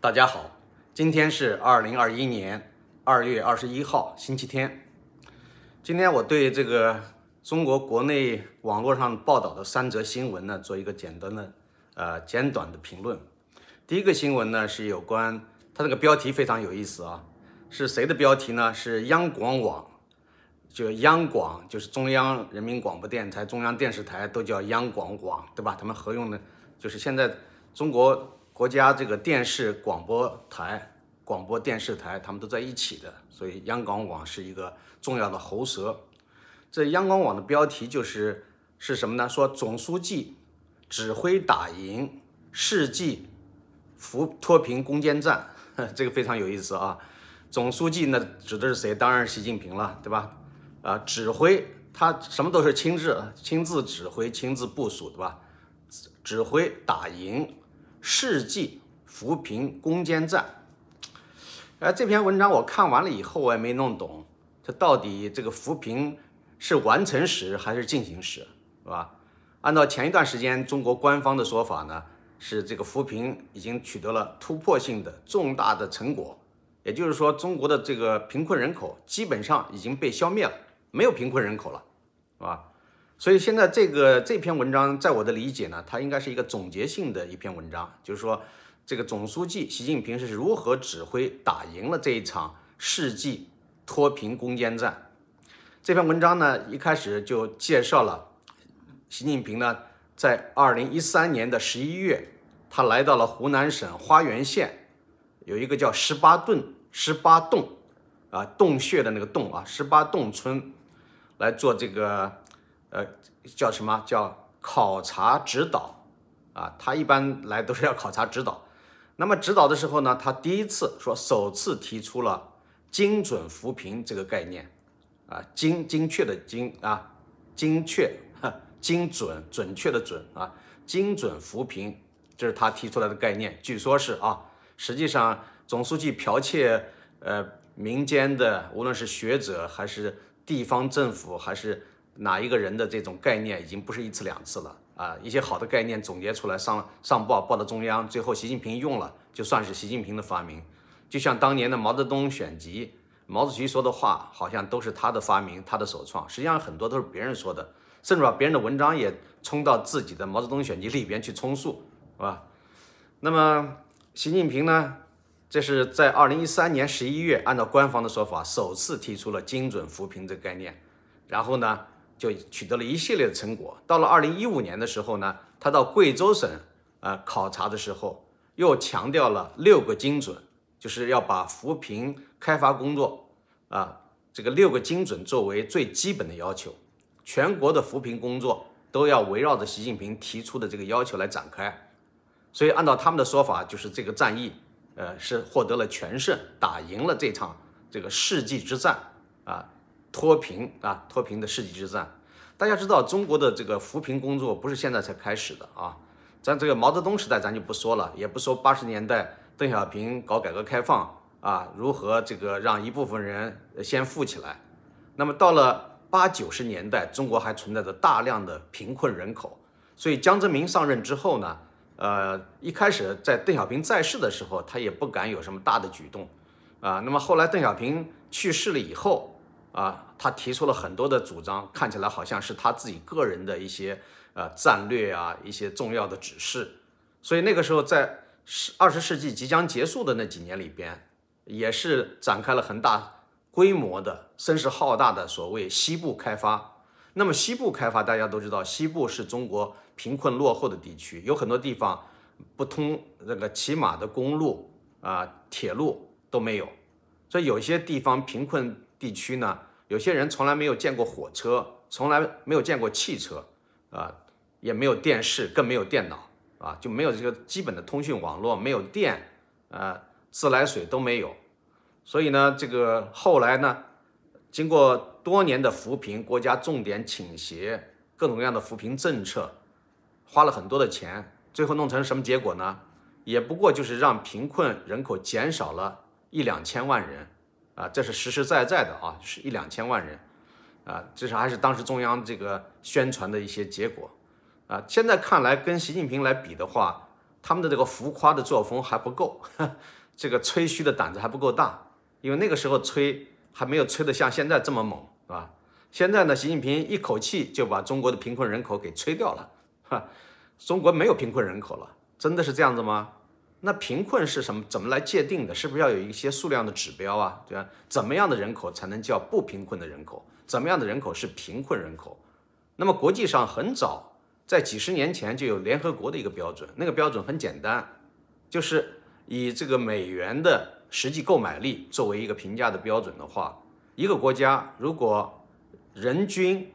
大家好，今天是二零二一年二月二十一号，星期天。今天我对这个中国国内网络上报道的三则新闻呢，做一个简单的呃简短的评论。第一个新闻呢是有关，它这个标题非常有意思啊，是谁的标题呢？是央广网，就央广就是中央人民广播电台、中央电视台都叫央广网，对吧？他们合用的，就是现在中国。国家这个电视广播台、广播电视台，他们都在一起的，所以央广网是一个重要的喉舌。这央广网的标题就是是什么呢？说总书记指挥打赢世纪扶脱贫攻坚战，这个非常有意思啊。总书记呢指的是谁？当然是习近平了，对吧？啊，指挥他什么都是亲自亲自指挥、亲自部署，对吧？指挥打赢。世纪扶贫攻坚战，呃，这篇文章我看完了以后，我也没弄懂，这到底这个扶贫是完成时还是进行时，是吧？按照前一段时间中国官方的说法呢，是这个扶贫已经取得了突破性的重大的成果，也就是说，中国的这个贫困人口基本上已经被消灭了，没有贫困人口了，是吧？所以现在这个这篇文章，在我的理解呢，它应该是一个总结性的一篇文章，就是说，这个总书记习近平是如何指挥打赢了这一场世纪脱贫攻坚战。这篇文章呢，一开始就介绍了习近平呢，在二零一三年的十一月，他来到了湖南省花垣县，有一个叫十八洞十八洞啊洞穴的那个洞啊十八洞村，来做这个。呃，叫什么叫考察指导啊？他一般来都是要考察指导。那么指导的时候呢，他第一次说首次提出了精准扶贫这个概念啊，精精确的精啊，精确、精准、准确的准啊，精准扶贫，这是他提出来的概念。据说是啊，实际上总书记剽窃呃民间的，无论是学者还是地方政府还是。哪一个人的这种概念已经不是一次两次了啊！一些好的概念总结出来上上报报到中央，最后习近平用了，就算是习近平的发明。就像当年的毛泽东选集，毛主席说的话好像都是他的发明，他的首创。实际上很多都是别人说的，甚至把别人的文章也冲到自己的毛泽东选集里边去充数，是吧？那么习近平呢？这是在二零一三年十一月，按照官方的说法，首次提出了精准扶贫这个概念，然后呢？就取得了一系列的成果。到了二零一五年的时候呢，他到贵州省呃考察的时候，又强调了六个精准，就是要把扶贫开发工作啊这个六个精准作为最基本的要求，全国的扶贫工作都要围绕着习近平提出的这个要求来展开。所以按照他们的说法，就是这个战役呃是获得了全胜，打赢了这场这个世纪之战啊。脱贫啊，脱贫的世纪之战，大家知道中国的这个扶贫工作不是现在才开始的啊，咱这个毛泽东时代咱就不说了，也不说八十年代邓小平搞改革开放啊，如何这个让一部分人先富起来，那么到了八九十年代，中国还存在着大量的贫困人口，所以江泽民上任之后呢，呃，一开始在邓小平在世的时候，他也不敢有什么大的举动啊，那么后来邓小平去世了以后。啊，他提出了很多的主张，看起来好像是他自己个人的一些呃战略啊，一些重要的指示。所以那个时候，在十二十世纪即将结束的那几年里边，也是展开了很大规模的、声势浩大的所谓西部开发。那么西部开发，大家都知道，西部是中国贫困落后的地区，有很多地方不通那个起码的公路啊、铁路都没有，所以有些地方贫困地区呢。有些人从来没有见过火车，从来没有见过汽车，啊，也没有电视，更没有电脑，啊，就没有这个基本的通讯网络，没有电，呃，自来水都没有。所以呢，这个后来呢，经过多年的扶贫，国家重点倾斜，各种各样的扶贫政策，花了很多的钱，最后弄成什么结果呢？也不过就是让贫困人口减少了一两千万人。啊，这是实实在在的啊，是一两千万人，啊，至少还是当时中央这个宣传的一些结果，啊，现在看来跟习近平来比的话，他们的这个浮夸的作风还不够，这个吹嘘的胆子还不够大，因为那个时候吹还没有吹得像现在这么猛，是吧？现在呢，习近平一口气就把中国的贫困人口给吹掉了，哈，中国没有贫困人口了，真的是这样子吗？那贫困是什么？怎么来界定的？是不是要有一些数量的指标啊？对吧？怎么样的人口才能叫不贫困的人口？怎么样的人口是贫困人口？那么国际上很早，在几十年前就有联合国的一个标准，那个标准很简单，就是以这个美元的实际购买力作为一个评价的标准的话，一个国家如果人均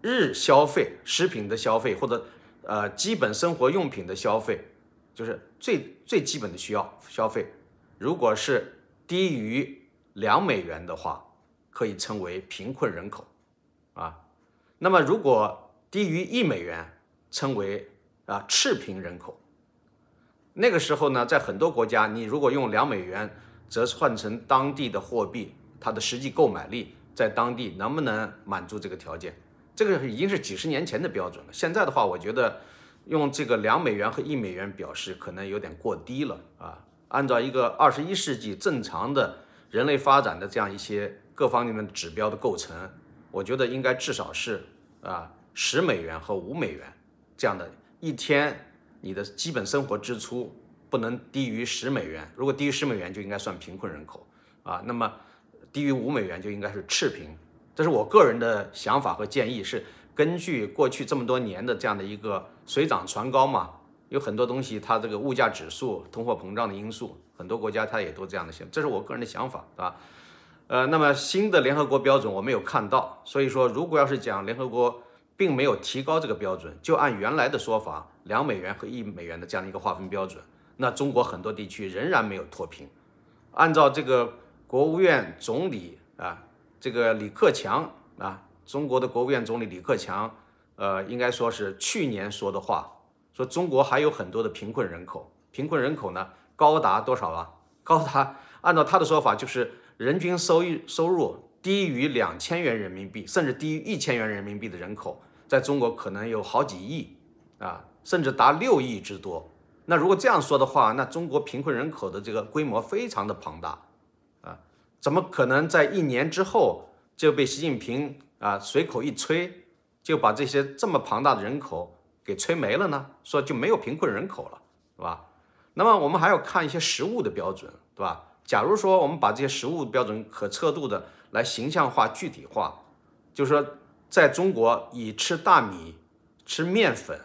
日消费食品的消费或者呃基本生活用品的消费。就是最最基本的需要消费，如果是低于两美元的话，可以称为贫困人口，啊，那么如果低于一美元，称为啊赤贫人口。那个时候呢，在很多国家，你如果用两美元折换成当地的货币，它的实际购买力在当地能不能满足这个条件？这个已经是几十年前的标准了。现在的话，我觉得。用这个两美元和一美元表示，可能有点过低了啊。按照一个二十一世纪正常的人类发展的这样一些各方面的指标的构成，我觉得应该至少是啊十美元和五美元这样的一天，你的基本生活支出不能低于十美元。如果低于十美元，就应该算贫困人口啊。那么低于五美元就应该是赤贫。这是我个人的想法和建议是。根据过去这么多年的这样的一个水涨船高嘛，有很多东西它这个物价指数、通货膨胀的因素，很多国家它也都这样的想，这是我个人的想法，对吧？呃，那么新的联合国标准我没有看到，所以说如果要是讲联合国并没有提高这个标准，就按原来的说法，两美元和一美元的这样的一个划分标准，那中国很多地区仍然没有脱贫。按照这个国务院总理啊，这个李克强啊。中国的国务院总理李克强，呃，应该说是去年说的话，说中国还有很多的贫困人口，贫困人口呢高达多少啊？高达按照他的说法，就是人均收益收入低于两千元人民币，甚至低于一千元人民币的人口，在中国可能有好几亿啊，甚至达六亿之多。那如果这样说的话，那中国贫困人口的这个规模非常的庞大啊，怎么可能在一年之后就被习近平？啊，随口一吹，就把这些这么庞大的人口给吹没了呢？说就没有贫困人口了，是吧？那么我们还要看一些实物的标准，对吧？假如说我们把这些实物标准可测度的来形象化、具体化，就是说，在中国以吃大米、吃面粉，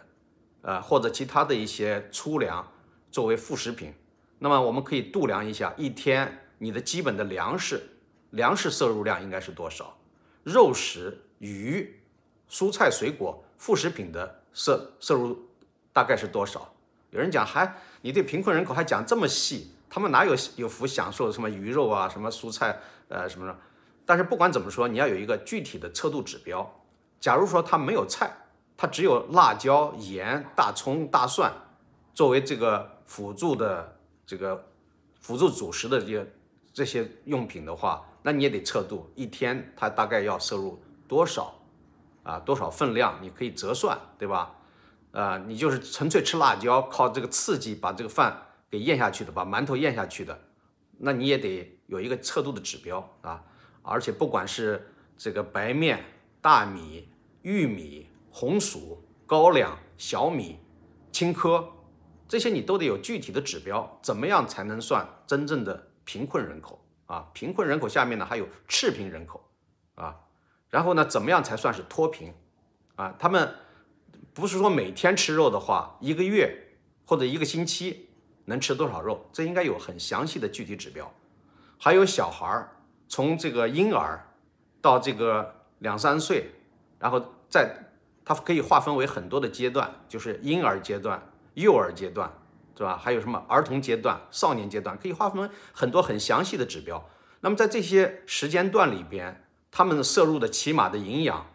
呃，或者其他的一些粗粮作为副食品，那么我们可以度量一下，一天你的基本的粮食粮食摄入量应该是多少？肉食、鱼、蔬菜、水果、副食品的摄摄入大概是多少？有人讲还你对贫困人口还讲这么细，他们哪有有福享受什么鱼肉啊、什么蔬菜呃什么的？但是不管怎么说，你要有一个具体的测度指标。假如说他没有菜，他只有辣椒、盐、大葱、大蒜作为这个辅助的这个辅助主食的这些这些用品的话。那你也得测度一天它大概要摄入多少啊？多少分量？你可以折算，对吧？啊，你就是纯粹吃辣椒，靠这个刺激把这个饭给咽下去的，把馒头咽下去的，那你也得有一个测度的指标啊。而且不管是这个白面、大米、玉米、红薯、高粱、小米、青稞，这些你都得有具体的指标，怎么样才能算真正的贫困人口？啊，贫困人口下面呢还有赤贫人口，啊，然后呢怎么样才算是脱贫？啊，他们不是说每天吃肉的话，一个月或者一个星期能吃多少肉？这应该有很详细的具体指标。还有小孩儿从这个婴儿到这个两三岁，然后在它可以划分为很多的阶段，就是婴儿阶段、幼儿阶段。是吧？还有什么儿童阶段、少年阶段，可以划分很多很详细的指标。那么在这些时间段里边，他们摄入的起码的营养，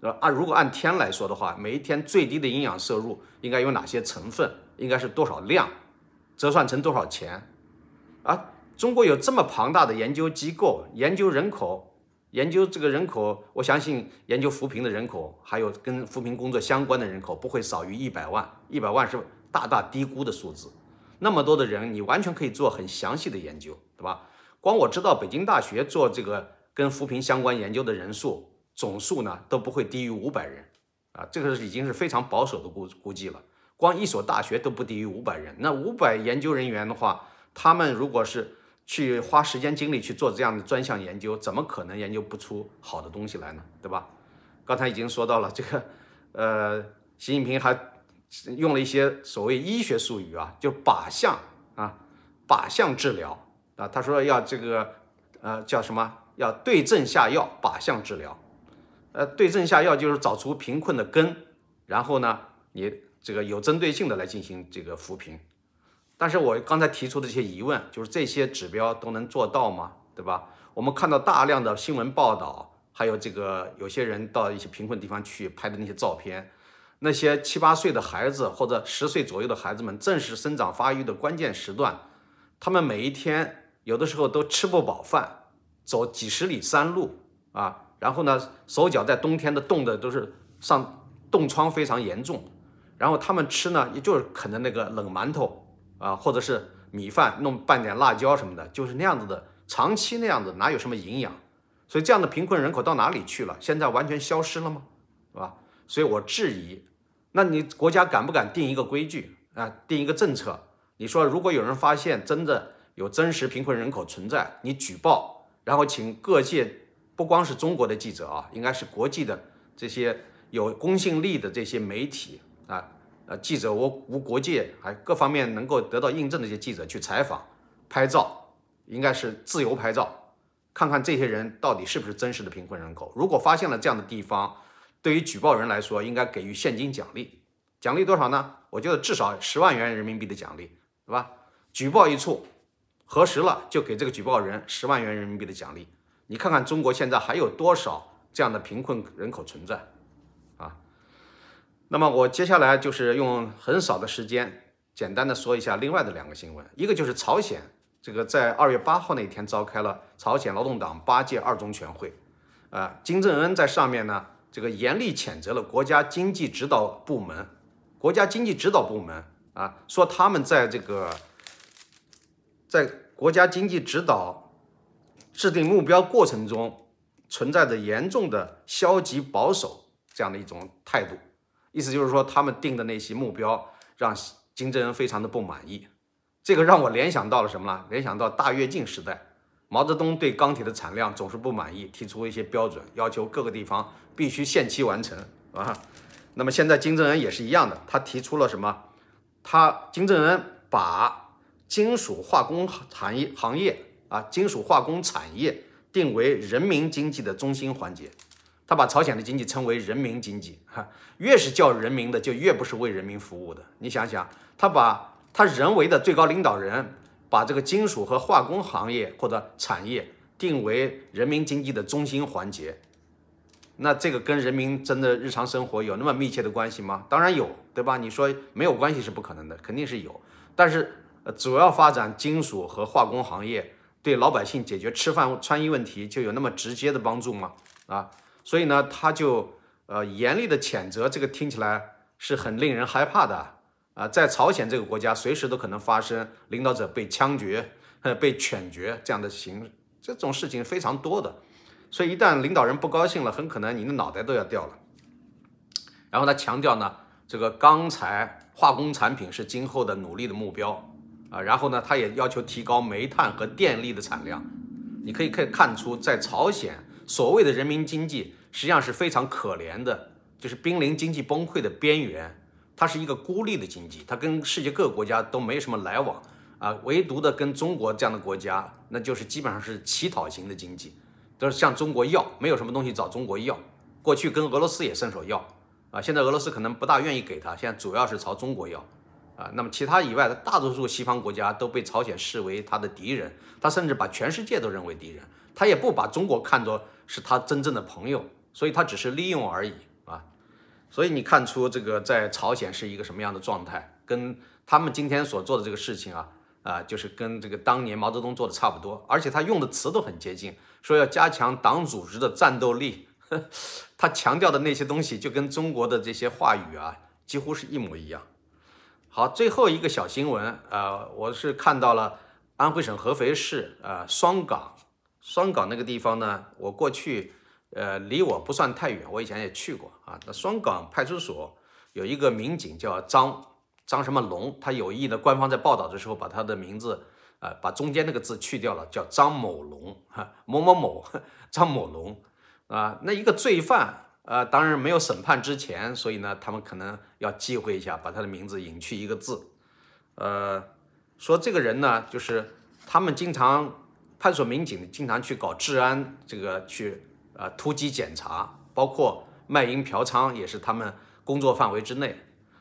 呃，按如果按天来说的话，每一天最低的营养摄入应该有哪些成分？应该是多少量？折算成多少钱？啊，中国有这么庞大的研究机构，研究人口，研究这个人口，我相信研究扶贫的人口，还有跟扶贫工作相关的人口，不会少于一百万。一百万是。大大低估的数字。那么多的人，你完全可以做很详细的研究，对吧？光我知道北京大学做这个跟扶贫相关研究的人数总数呢，都不会低于五百人啊，这个是已经是非常保守的估估计了。光一所大学都不低于五百人，那五百研究人员的话，他们如果是去花时间精力去做这样的专项研究，怎么可能研究不出好的东西来呢？对吧？刚才已经说到了这个，呃，习近平还用了一些所谓医学术语啊，就靶向啊，靶向治疗啊，他说要这个，呃，叫什么？要对症下药，靶向治疗。呃，对症下药就是找出贫困的根，然后呢，你。这个有针对性的来进行这个扶贫，但是我刚才提出的这些疑问，就是这些指标都能做到吗？对吧？我们看到大量的新闻报道，还有这个有些人到一些贫困地方去拍的那些照片，那些七八岁的孩子或者十岁左右的孩子们，正是生长发育的关键时段，他们每一天有的时候都吃不饱饭，走几十里山路啊，然后呢，手脚在冬天的冻的都是上冻疮非常严重。然后他们吃呢，也就是啃的那个冷馒头啊，或者是米饭，弄拌点辣椒什么的，就是那样子的，长期那样子，哪有什么营养？所以这样的贫困人口到哪里去了？现在完全消失了吗？是吧？所以我质疑，那你国家敢不敢定一个规矩啊，定一个政策？你说如果有人发现真的有真实贫困人口存在，你举报，然后请各界，不光是中国的记者啊，应该是国际的这些有公信力的这些媒体。啊，呃，记者无无国界，还各方面能够得到印证的一些记者去采访、拍照，应该是自由拍照，看看这些人到底是不是真实的贫困人口。如果发现了这样的地方，对于举报人来说，应该给予现金奖励，奖励多少呢？我觉得至少十万元人民币的奖励，对吧？举报一处，核实了就给这个举报人十万元人民币的奖励。你看看中国现在还有多少这样的贫困人口存在啊？那么我接下来就是用很少的时间，简单的说一下另外的两个新闻。一个就是朝鲜，这个在二月八号那天召开了朝鲜劳动党八届二中全会，啊，金正恩在上面呢，这个严厉谴责了国家经济指导部门，国家经济指导部门啊，说他们在这个在国家经济指导制定目标过程中存在着严重的消极保守这样的一种态度。意思就是说，他们定的那些目标让金正恩非常的不满意，这个让我联想到了什么呢？联想到大跃进时代，毛泽东对钢铁的产量总是不满意，提出一些标准，要求各个地方必须限期完成啊。那么现在金正恩也是一样的，他提出了什么？他金正恩把金属化工行业行业啊，金属化工产业定为人民经济的中心环节。他把朝鲜的经济称为人民经济，哈，越是叫人民的，就越不是为人民服务的。你想想，他把他人为的最高领导人把这个金属和化工行业或者产业定为人民经济的中心环节，那这个跟人民真的日常生活有那么密切的关系吗？当然有，对吧？你说没有关系是不可能的，肯定是有。但是，主要发展金属和化工行业对老百姓解决吃饭穿衣问题就有那么直接的帮助吗？啊？所以呢，他就呃严厉的谴责，这个听起来是很令人害怕的啊，在朝鲜这个国家，随时都可能发生领导者被枪决、被犬决这样的形，这种事情非常多的。所以一旦领导人不高兴了，很可能你的脑袋都要掉了。然后他强调呢，这个钢材、化工产品是今后的努力的目标啊。然后呢，他也要求提高煤炭和电力的产量。你可以可以看出，在朝鲜所谓的人民经济。实际上是非常可怜的，就是濒临经济崩溃的边缘。它是一个孤立的经济，它跟世界各个国家都没什么来往啊，唯独的跟中国这样的国家，那就是基本上是乞讨型的经济，都是向中国要，没有什么东西找中国要。过去跟俄罗斯也伸手要啊，现在俄罗斯可能不大愿意给他，现在主要是朝中国要啊。那么其他以外的大多数西方国家都被朝鲜视为他的敌人，他甚至把全世界都认为敌人，他也不把中国看作是他真正的朋友。所以他只是利用而已，所以你看出这个在朝鲜是一个什么样的状态，跟他们今天所做的这个事情啊啊，就是跟这个当年毛泽东做的差不多，而且他用的词都很接近，说要加强党组织的战斗力，他强调的那些东西就跟中国的这些话语啊几乎是一模一样。好，最后一个小新闻，呃，我是看到了安徽省合肥市呃双岗，双岗那个地方呢，我过去呃离我不算太远，我以前也去过啊。那双岗派出所有一个民警叫张张什么龙，他有意的官方在报道的时候把他的名字呃把中间那个字去掉了，叫张某龙哈某某某 张某龙啊，那一个罪犯。呃，当然没有审判之前，所以呢，他们可能要忌讳一下，把他的名字隐去一个字。呃，说这个人呢，就是他们经常派出所民警经常去搞治安，这个去呃突击检查，包括卖淫嫖娼也是他们工作范围之内。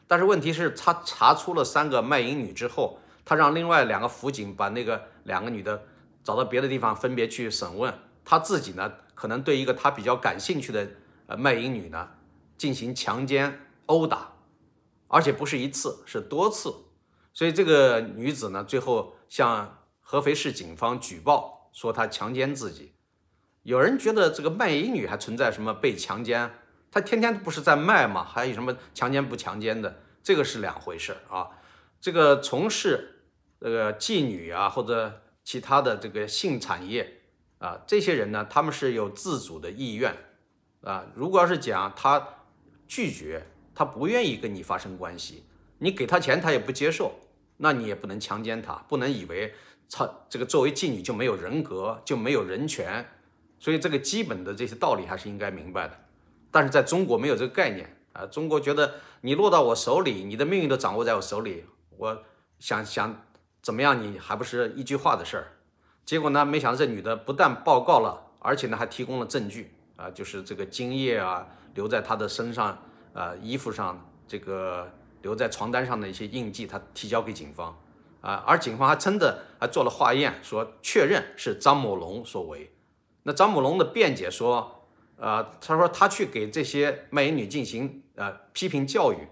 但是问题是，他查出了三个卖淫女之后，他让另外两个辅警把那个两个女的找到别的地方分别去审问，他自己呢，可能对一个他比较感兴趣的。呃，卖淫女呢，进行强奸、殴打，而且不是一次，是多次。所以这个女子呢，最后向合肥市警方举报说她强奸自己。有人觉得这个卖淫女还存在什么被强奸？她天天不是在卖吗？还有什么强奸不强奸的？这个是两回事啊。这个从事这个妓女啊，或者其他的这个性产业啊，这些人呢，他们是有自主的意愿。啊，如果要是讲他拒绝，他不愿意跟你发生关系，你给他钱他也不接受，那你也不能强奸他，不能以为他这个作为妓女就没有人格，就没有人权，所以这个基本的这些道理还是应该明白的。但是在中国没有这个概念啊，中国觉得你落到我手里，你的命运都掌握在我手里，我想想怎么样，你还不是一句话的事儿。结果呢，没想到这女的不但报告了，而且呢还提供了证据。啊，就是这个精液啊，留在他的身上，啊，衣服上，这个留在床单上的一些印记，他提交给警方，啊，而警方还真的还做了化验，说确认是张某龙所为。那张某龙的辩解说，呃，他说他去给这些卖淫女进行呃批评教育，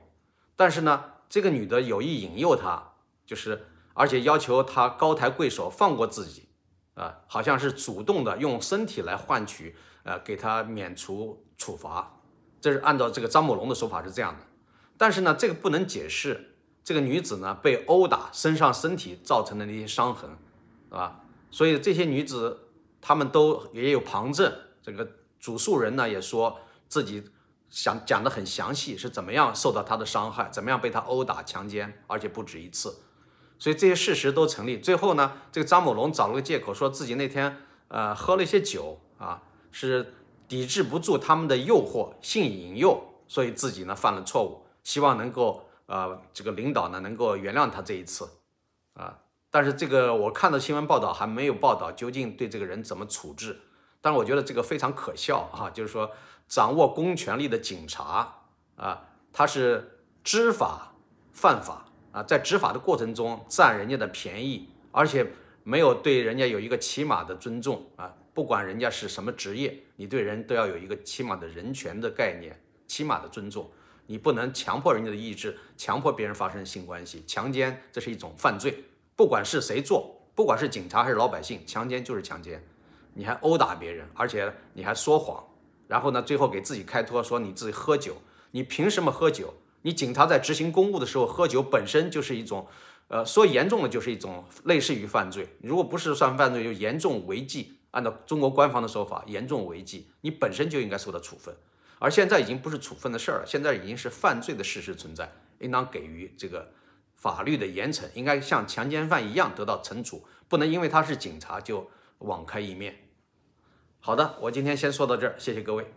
但是呢，这个女的有意引诱他，就是而且要求他高抬贵手放过自己，啊，好像是主动的用身体来换取。呃，给他免除处罚，这是按照这个张某龙的说法是这样的。但是呢，这个不能解释这个女子呢被殴打身上身体造成的那些伤痕，是吧？所以这些女子他们都也有旁证，这个主诉人呢也说自己想讲的很详细，是怎么样受到他的伤害，怎么样被他殴打强奸，而且不止一次。所以这些事实都成立。最后呢，这个张某龙找了个借口，说自己那天呃喝了一些酒啊。是抵制不住他们的诱惑，性引诱，所以自己呢犯了错误，希望能够呃这个领导呢能够原谅他这一次啊。但是这个我看到新闻报道还没有报道究竟对这个人怎么处置，但是我觉得这个非常可笑啊，就是说掌握公权力的警察啊，他是知法犯法啊，在执法的过程中占人家的便宜，而且没有对人家有一个起码的尊重啊。不管人家是什么职业，你对人都要有一个起码的人权的概念，起码的尊重。你不能强迫人家的意志，强迫别人发生性关系，强奸这是一种犯罪。不管是谁做，不管是警察还是老百姓，强奸就是强奸。你还殴打别人，而且你还说谎，然后呢，最后给自己开脱说你自己喝酒，你凭什么喝酒？你警察在执行公务的时候喝酒本身就是一种，呃，说严重的就是一种类似于犯罪。如果不是算犯罪，就严重违纪。按照中国官方的说法，严重违纪，你本身就应该受到处分。而现在已经不是处分的事儿了，现在已经是犯罪的事实存在，应当给予这个法律的严惩，应该像强奸犯一样得到惩处，不能因为他是警察就网开一面。好的，我今天先说到这儿，谢谢各位。